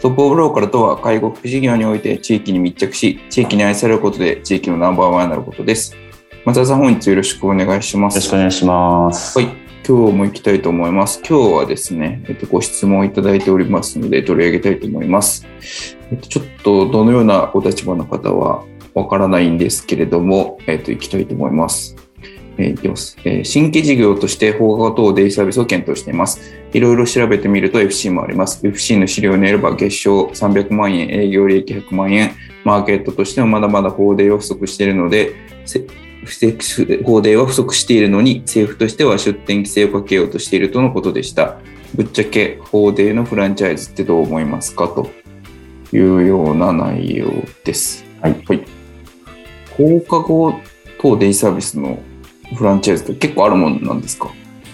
トップオブローカルとは介護福祉事業において地域に密着し、地域に愛されることで地域のナンバーワンになることです。松田さん、本日よろしくお願いします。よろしくお願いします。はい。今日も行きたいと思います。今日はですね、えっと、ご質問をいただいておりますので、取り上げたいと思います。えっと、ちょっとどのようなお立場の方はわからないんですけれども、えっと、行きたいと思います。えー、いきます、えー、新規事業として放課後等デイサービスを検討しています。いろいろ調べてみると FC もあります。FC の資料によれば月商300万円、営業利益100万円、マーケットとしてもまだまだ放デイは不足しているので、放デイは不足しているのに政府としては出店規制をかけようとしているとのことでした。ぶっちゃけ放デイのフランチャイズってどう思いますか？というような内容です。はい。はい、放課後等デイサービスのフランチャイズって結構あるもんなんですか？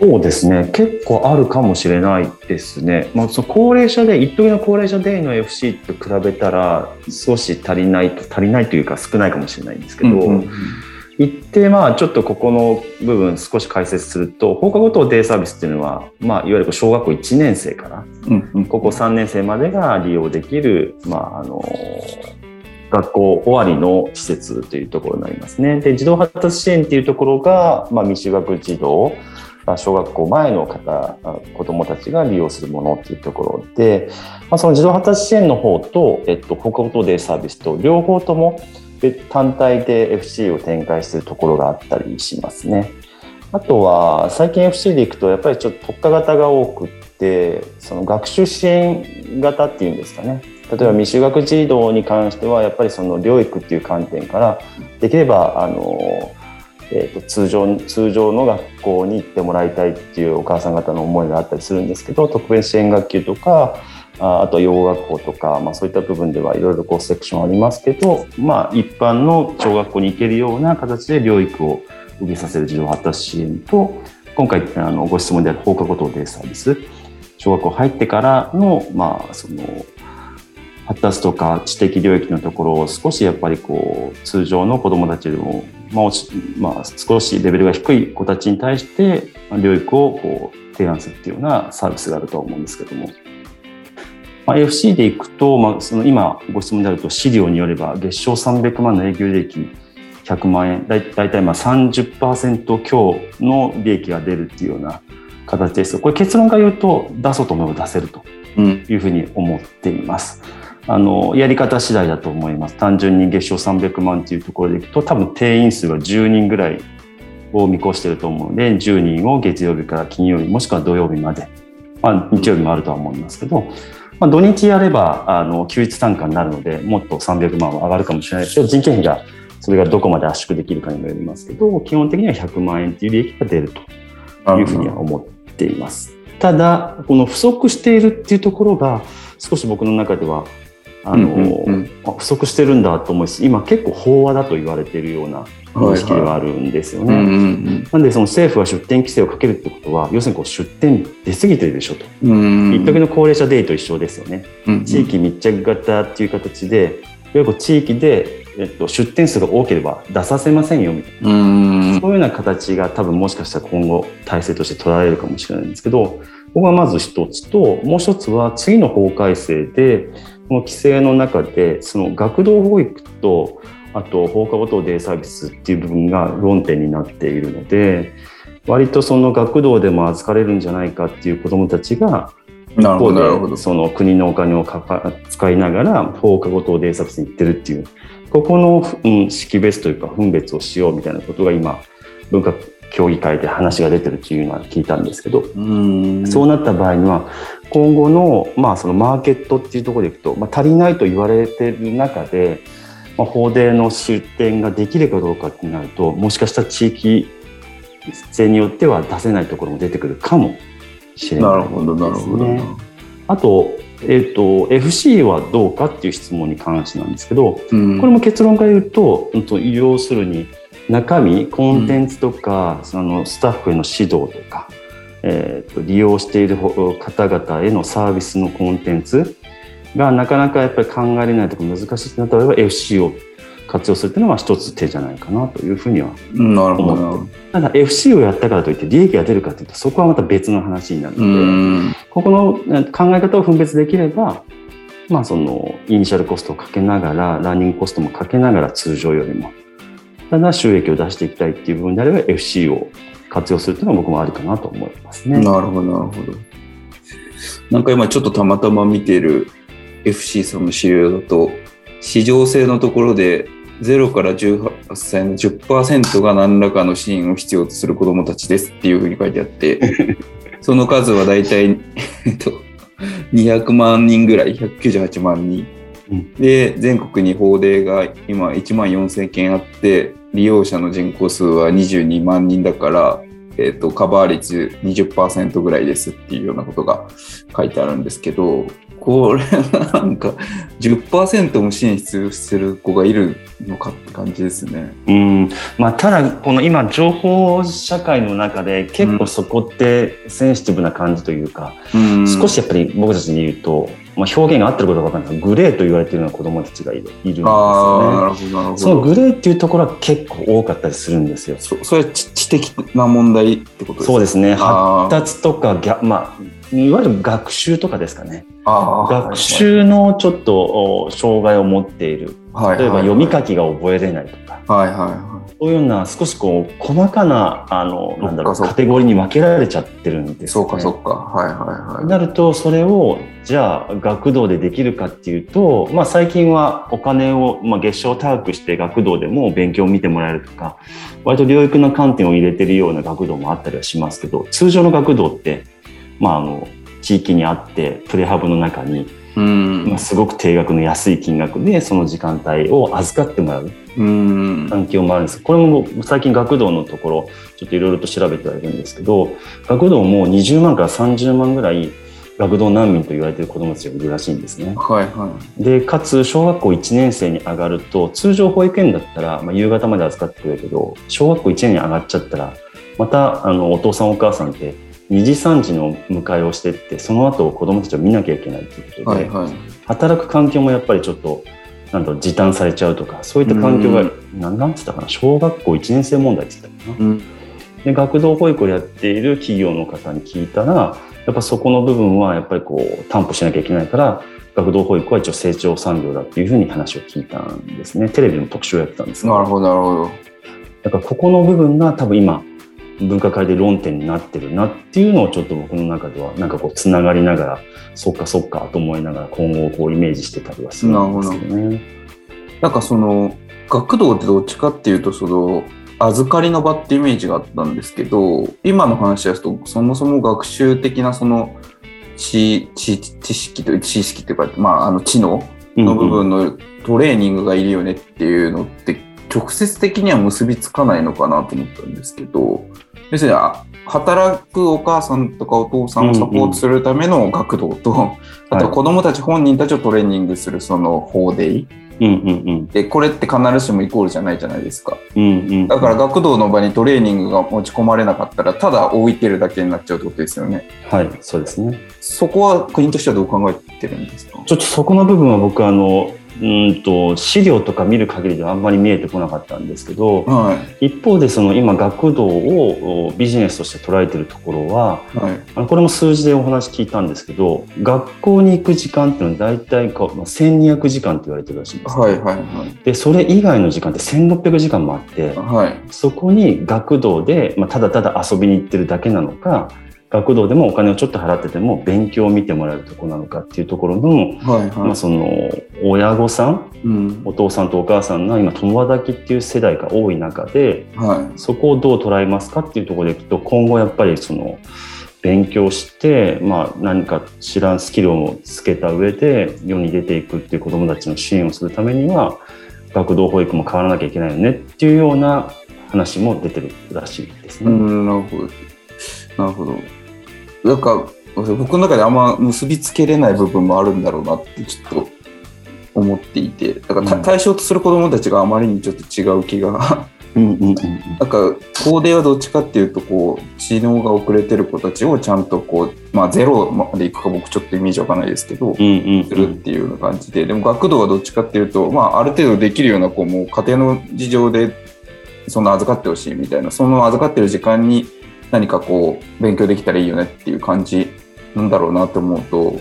そうですね。結構あるかもしれないですね、まあ、その高齢者で一時の高齢者デイの FC と比べたら少し足りないと足りないというか少ないかもしれないんですけど、うんうんうん。一定まあちょっとここの部分少し解説すると放課後等デイサービスっていうのは、まあ、いわゆる小学校1年生から高校3年生までが利用できる、まあ、あの学校終わりの施設というところになりますね。で児童発達支援っていうところが、まあ、未就学児童小学校前の方子どもたちが利用するものっていうところで、まあ、その児童発達支援の方と、えっと、放課後等デイサービスと両方とも単体で FC を展開してるところがあったりしますね。あとは最近 FC でいくとやっぱりちょっと特化型が多くってその学習支援型っていうんですかね例えば未就学児童に関してはやっぱりその療育っていう観点からできればあの、えーと、通常通常の学校に行ってもらいたいっていうお母さん方の思いがあったりするんですけど特別支援学級とかああと養護学校とか、まあ、そういった部分ではいろいろこうセクションありますけど、まあ、一般の小学校に行けるような形で療育を受けさせる児童発達支援と今回あのご質問である放課後等デイサービス小学校入ってからの,、まあその発達とか知的領域のところを少しやっぱりこう通常の子どもたちよりも、まあまあ、少しレベルが低い子たちに対して療育をこう提案するっていうようなサービスがあると思うんですけども、まあ、FC でいくと、まあ、その今ご質問であると資料によれば月賞300万の営業利益100万円だいたいまあ30%強の利益が出るっていうような形ですこれ結論から言うと出そうと思えば出せるというふうに思っています。うんあのやり方次第だと思います単純に月賞300万っていうところでいくと多分定員数は10人ぐらいを見越してると思うので10人を月曜日から金曜日もしくは土曜日まで、まあ、日曜日もあるとは思いますけど、まあ、土日やればあの休日単価になるのでもっと300万は上がるかもしれないですけど人件費がそれがどこまで圧縮できるかにもよりますけど基本的には100万円っていう利益が出るというふうには思っています。ただこの不足しているっていうところが少し僕の中ではあの、うんうん、不足してるんだと思います。今結構飽和だと言われているような認識ではあるんですよね。なんでその政府は出店規制をかけるってことは要するにこう出店出過ぎてるでしょと。一時の高齢者デーと一緒ですよね。うんうん、地域密着型っていう形でいわゆる地域で、えっと、出店数が多ければ出させませんよみたいな。そういうような形が多分もしかしたら今後体制として取られるかもしれないんですけどここがまず一つともう一つは次の法改正でこの規制の中でその学童保育とあと放課後等デイサービスっていう部分が論点になっているので割とその学童でも預かれるんじゃないかっていう子どもたちが一方でその国のお金をかか使いながら放課後等デイサービスに行ってるっていうここの、うん、識別というか分別をしようみたいなことが今文化協議会で話が出てるっていうのは聞いたんですけど、うん。そうなった場合には今後の,、まあそのマーケットっていうところでいくと、まあ、足りないと言われてる中で、まあ、法での出店ができるかどうかってなるともしかしたら地域性によっては出せないところも出てくるかもしれないなるほど、なるほど。ですねあと,、えっと FC はどうかっていう質問に関してなんですけどうん。これも結論から言うと要するに中身コンテンツとか、そのスタッフへの指導とか、えー、と利用しているほ方々へのサービスのコンテンツがなかなかやっぱり考えられないとか難しいとなった場合は FC を活用するっていうのは一つ手じゃないかなというふうにはうんなるほどなるほど。ただ FC をやったからといって利益が出るかというとそこはまた別の話になるのうで、ん。ここのえ考え方を分別できれば、まあ、そのイニシャルコストをかけながらランニングコストもかけながら通常よりもただ収益を出していきたいっていう部分であれば FC を活用するっていうのは僕もあるかなと思いますね。なるほど、なるほど。なんか今ちょっとたまたま見てる FC さんの資料だと、市場性のところで0から18歳の10%が何らかの支援を必要とする子どもたちですっていうふうに書いてあって、その数はだいたい、えっと、200万人ぐらい、198万人。で、全国に法令が今1万4000件あって、利用者の人口数は22万人だから、えっとカバー率20%ぐらいですっていうようなことが書いてあるんですけど、これなんか10%も支援必要する子がいるのかって感じですね。うんまあ、ただこの今情報社会の中で結構そこってセンシティブな感じというか、うん少しやっぱり僕たちに言うと、まあ、表現が合ってることが分かんないですがグレーと言われているような子どもたちがいるんですよね。そのグレーっていうところは結構多かったりするんですよ。そそれは知知的な問題ってことですか？そうですね。発達とかギャ、まあ、いわゆる学習とかですかね。学習のちょっとお障害を持っている。はい例えばはい読み書きが覚えれないとか。はいはいはそういうような少しこう細かなあのなんだろうカテゴリーに分けられちゃってるんですい。そう。かそうか。はいはいはい。なるとそれをじゃあ学童でできるかっていうと、まあ、最近はお金を、まあ、月賞を高くして学童でも勉強を見てもらえるとか割と療育の観点を入れてるような学童もあったりはしますけど通常の学童って、まあ、あの地域にあってプレハブの中に、うん。まあ、すごく定額の安い金額でその時間帯を預かってもらう。うん。環境もあるんです。これも僕最近学童のところちょっといろいろと調べてはいるんですけど学童も20万から30万ぐらい学童難民と言われている子どもたちがいるらしいんですね。はいはでかつ小学校1年生に上がると通常保育園だったら、まあ、夕方まで預かってくれるけど小学校1年に上がっちゃったらまたあのお父さんお母さんって2時3時の迎えをしてってその後子どもたちを見なきゃいけないということで、いはいはい。働く環境もやっぱりちょっとなんだろう時短されちゃうとかそういった環境が、うなんなんつったかな小学校1年生問題って言ったかな。うんで学童保育をやっている企業の方に聞いたらやっぱそこの部分はやっぱりこう担保しなきゃいけないから学童保育は一応成長産業だっていうふうに話を聞いたんですねテレビの特集をやってたんですなるほどなるほど。だからここの部分が多分今分科会で論点になってるなっていうのをちょっと僕の中ではなんかこうつながりながらそっかそっかと思いながら今後をこうイメージしてたりはするんですけどね。なんかその学童ってどっちかっていうとその預かりの場ってイメージがあったんですけど今の話ですとそもそも学習的なその知知知識と知識というか、まあ、あの知能の部分のトレーニングがいるよねっていうのって直接的には結びつかないのかなと思ったんですけど要するにあ働くお母さんとかお父さんをサポートするための学童と、あとは子どもたち本人たちをトレーニングするその法デイ。うんうんうん。でこれって必ずしもイコールじゃないじゃないですか。うんうん。だから学童の場にトレーニングが持ち込まれなかったらただ置いてるだけになっちゃうってことですよね。はいそうですね。そこは国としてはどう考えてるんですか？ちょっとそこの部分は僕あのうんと資料とか見る限りではあんまり見えてこなかったんですけどはい。一方でその今学童をおビジネスとして捉えてるところははい。あのこれも数字でお話聞いたんですけど学校に行く時間っていうのは大体こうまあ1200時間って言われてるらしいんです。ね、はいはいはい。でそれ以外の時間って1600時間もあってはい。そこに学童で、まあ、ただただ遊びに行ってるだけなのか学童でもお金をちょっと払ってても勉強を見てもらえるところなのかっていうところの、はいはい。まあ、その親御さんうん。お父さんとお母さんが今共働きっていう世代が多い中ではそこをどう捉えますかっていうところでいくと今後やっぱりその勉強して、まあ、何か知らんスキルをつけた上で世に出ていくっていう子どもたちの支援をするためには学童保育も変わらなきゃいけないよねっていうような話も出てるらしいですい。ね。うん、なるほど。なるほど。なんか、僕の中であんま結びつけれない部分もあるんだろうなってちょっと思っていて、だから対象とする子供たちがあまりにちょっと違う気が。うんうんうんなんか、コーデはどっちかっていうと、こう、知能が遅れてる子たちをちゃんとこう、まあ、ゼロまでいくか僕ちょっとイメージわかんないですけど、するっていうような感じで、でも学童はどっちかっていうと、まあ、ある程度できるような子も家庭の事情で、その預かってほしいみたいな、その預かってる時間に何かこう、勉強できたらいいよねっていう感じなんだろうなと思うと、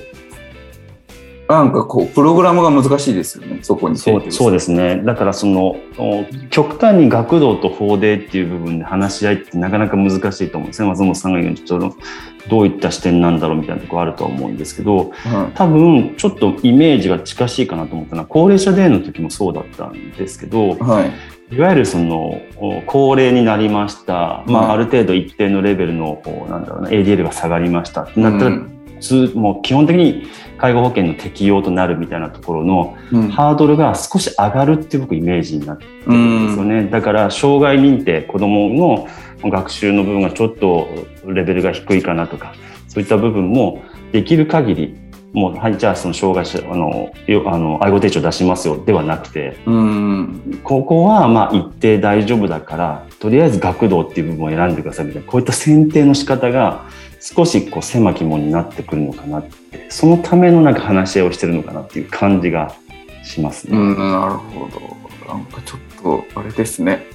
なんかこう、プログラムが難しいですよね、そこに。そうそうですね。だからその極端に学童と法廷っていう部分で話し合いってなかなか難しいと思うんですね。松本さんが言うにどういった視点なんだろうみたいなところあるとは思うんですけど、は多分ちょっとイメージが近しいかなと思ったのは高齢者デーの時もそうだったんですけどい。、はい。いわゆるそのお高齢になりました。まはいあある程度一定のレベルのなんだろうな ADL が下がりましたってなったら、うんつもう基本的に介護保険の適用となるみたいなところのうんハードルが少し上がるっていう僕イメージになってるんですよね。だから障害認定子どもの学習の部分がちょっとレベルが低いかなとかそういった部分もできる限りもうはいじゃあその障害者あのよあの愛護手帳出しますよではなくてうん。ここはまあ一定大丈夫だからとりあえず学童っていう部分を選んでくださいみたいなこういった選定の仕方が少しこう狭き門になってくるのかなってそのためのなんか話し合いをしてるのかなっていう感じがしますね。うん、なるほど。なんかちょっと、あれですね。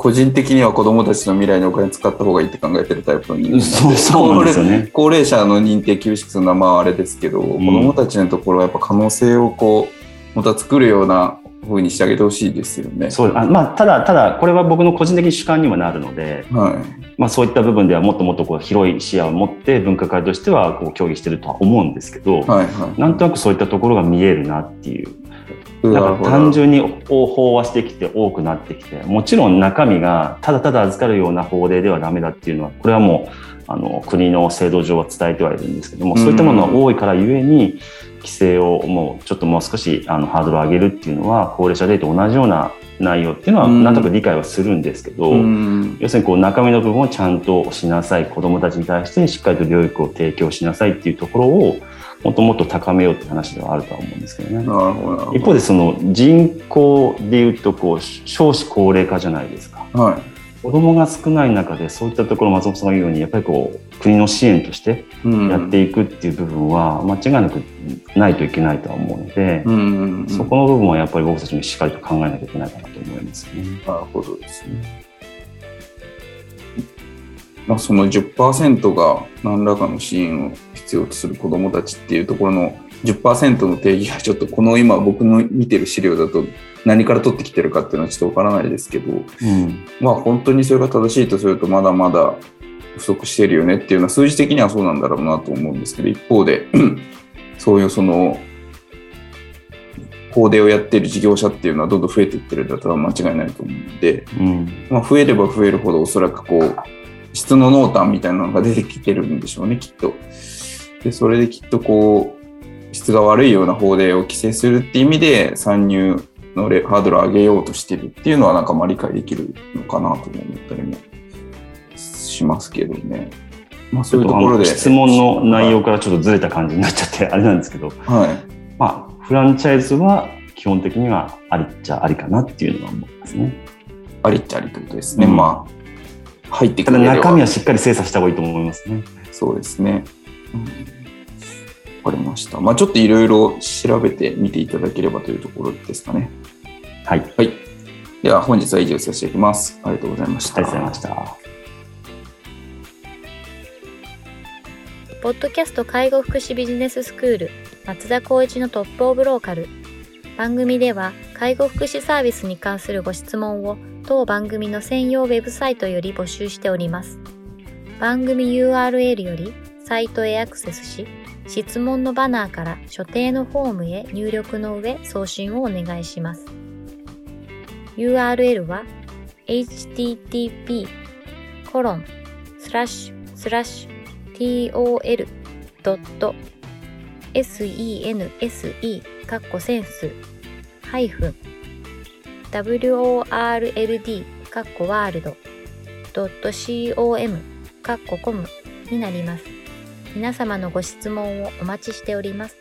個人的には子供たちの未来にお金使った方がいいって考えてるタイプの人そうそうなんですよね。高齢者の認定休止するのはまああれですけど、子供たちのところはやっぱ可能性をこう、また作るような風にしてあげてほしいですよね。そうあまあ、ただ、ただ、これは僕の個人的主観にはなるので、はまあ、そういった部分ではもっともっとこう広い視野を持って分科会としてはこう協議してるとは思うんですけど、い。はいはい。なんとなくそういったところが見えるなっていう。ななんか単純に飽和してきて多くなってきて、もちろん中身がただただ預かるような法令ではダメだっていうのは、これはもうあの国の制度上は伝えてはいるんですけども、そういったものが多いからゆえに、規制をもうちょっともう少しあのハードルを上げるっていうのは、高齢者デーと同じような内容っていうのは、うん。なんとなく理解はするんですけど、うん。要するにこう中身の部分をちゃんとしなさい、子どもたちに対してしっかりと療育を提供しなさいっていうところを、もっともっと高めようって話ではあるとは思うんですけどね。どなるほど。一方でその人口でいうとこう少子高齢化じゃないですかはい。子供が少ない中でそういったところ松本さんが言うようにやっぱりこう国の支援としてうんやっていくっていう部分は間違いなくないといけないとは思うので、うんうんうん。そこの部分はやっぱり僕たちもしっかりと考えなきゃいけないかなと思いますよね。なるほどですね。まあ、その10%が何らかの支援を必要とする子どもたちっていうところの10%の定義がちょっとこの今僕の見てる資料だと何から取ってきてるかっていうのはちょっとわからないですけど、うんまあ本当にそれが正しいとするとまだまだ不足してるよねっていうのは数字的にはそうなんだろうなと思うんですけど一方で そういうその法令をやっている事業者っていうのはどんどん増えていってるんだったら間違いないと思うので、うんまあ、増えれば増えるほどおそらくこう質の濃淡みたいなのが出てきてるんでしょうねきっと。でそれできっとこう質が悪いような法令を規制するっていう意味で参入のレハードルを上げようとしてるっていうのはなんかまあ理解できるのかなとも思ったりもしますけどね。まあそういうところで。質問の内容からちょっとずれた感じになっちゃってあれなんですけど、はい。まあ、フランチャイズは基本的にはありっちゃありかなっていうのは思いますね。ありっちゃありということですね。うんまあ入ってたくれればだ中身はしっかり精査した方がいいと思いますね。そうですね。うんわかりました。まあちょっといろいろ調べてみていただければというところですかね。はい。ありはい。では本日は以上させていただきます。ありがとうございました。がとうございました。ポッドキャスト介護福祉ビジネススクール松田光一のトップオブローカル番組では介護福祉サービスに関するご質問を当番組の専用ウェブサイトより募集しております番組 URL よりサイトへアクセスし、質問のバナーから所定のフォームへ入力の上送信をお願いします。URL は http コロンスラッシュスラッシュ tol.sense。wurl ワールド .com になります。皆様のご質問をお待ちしております。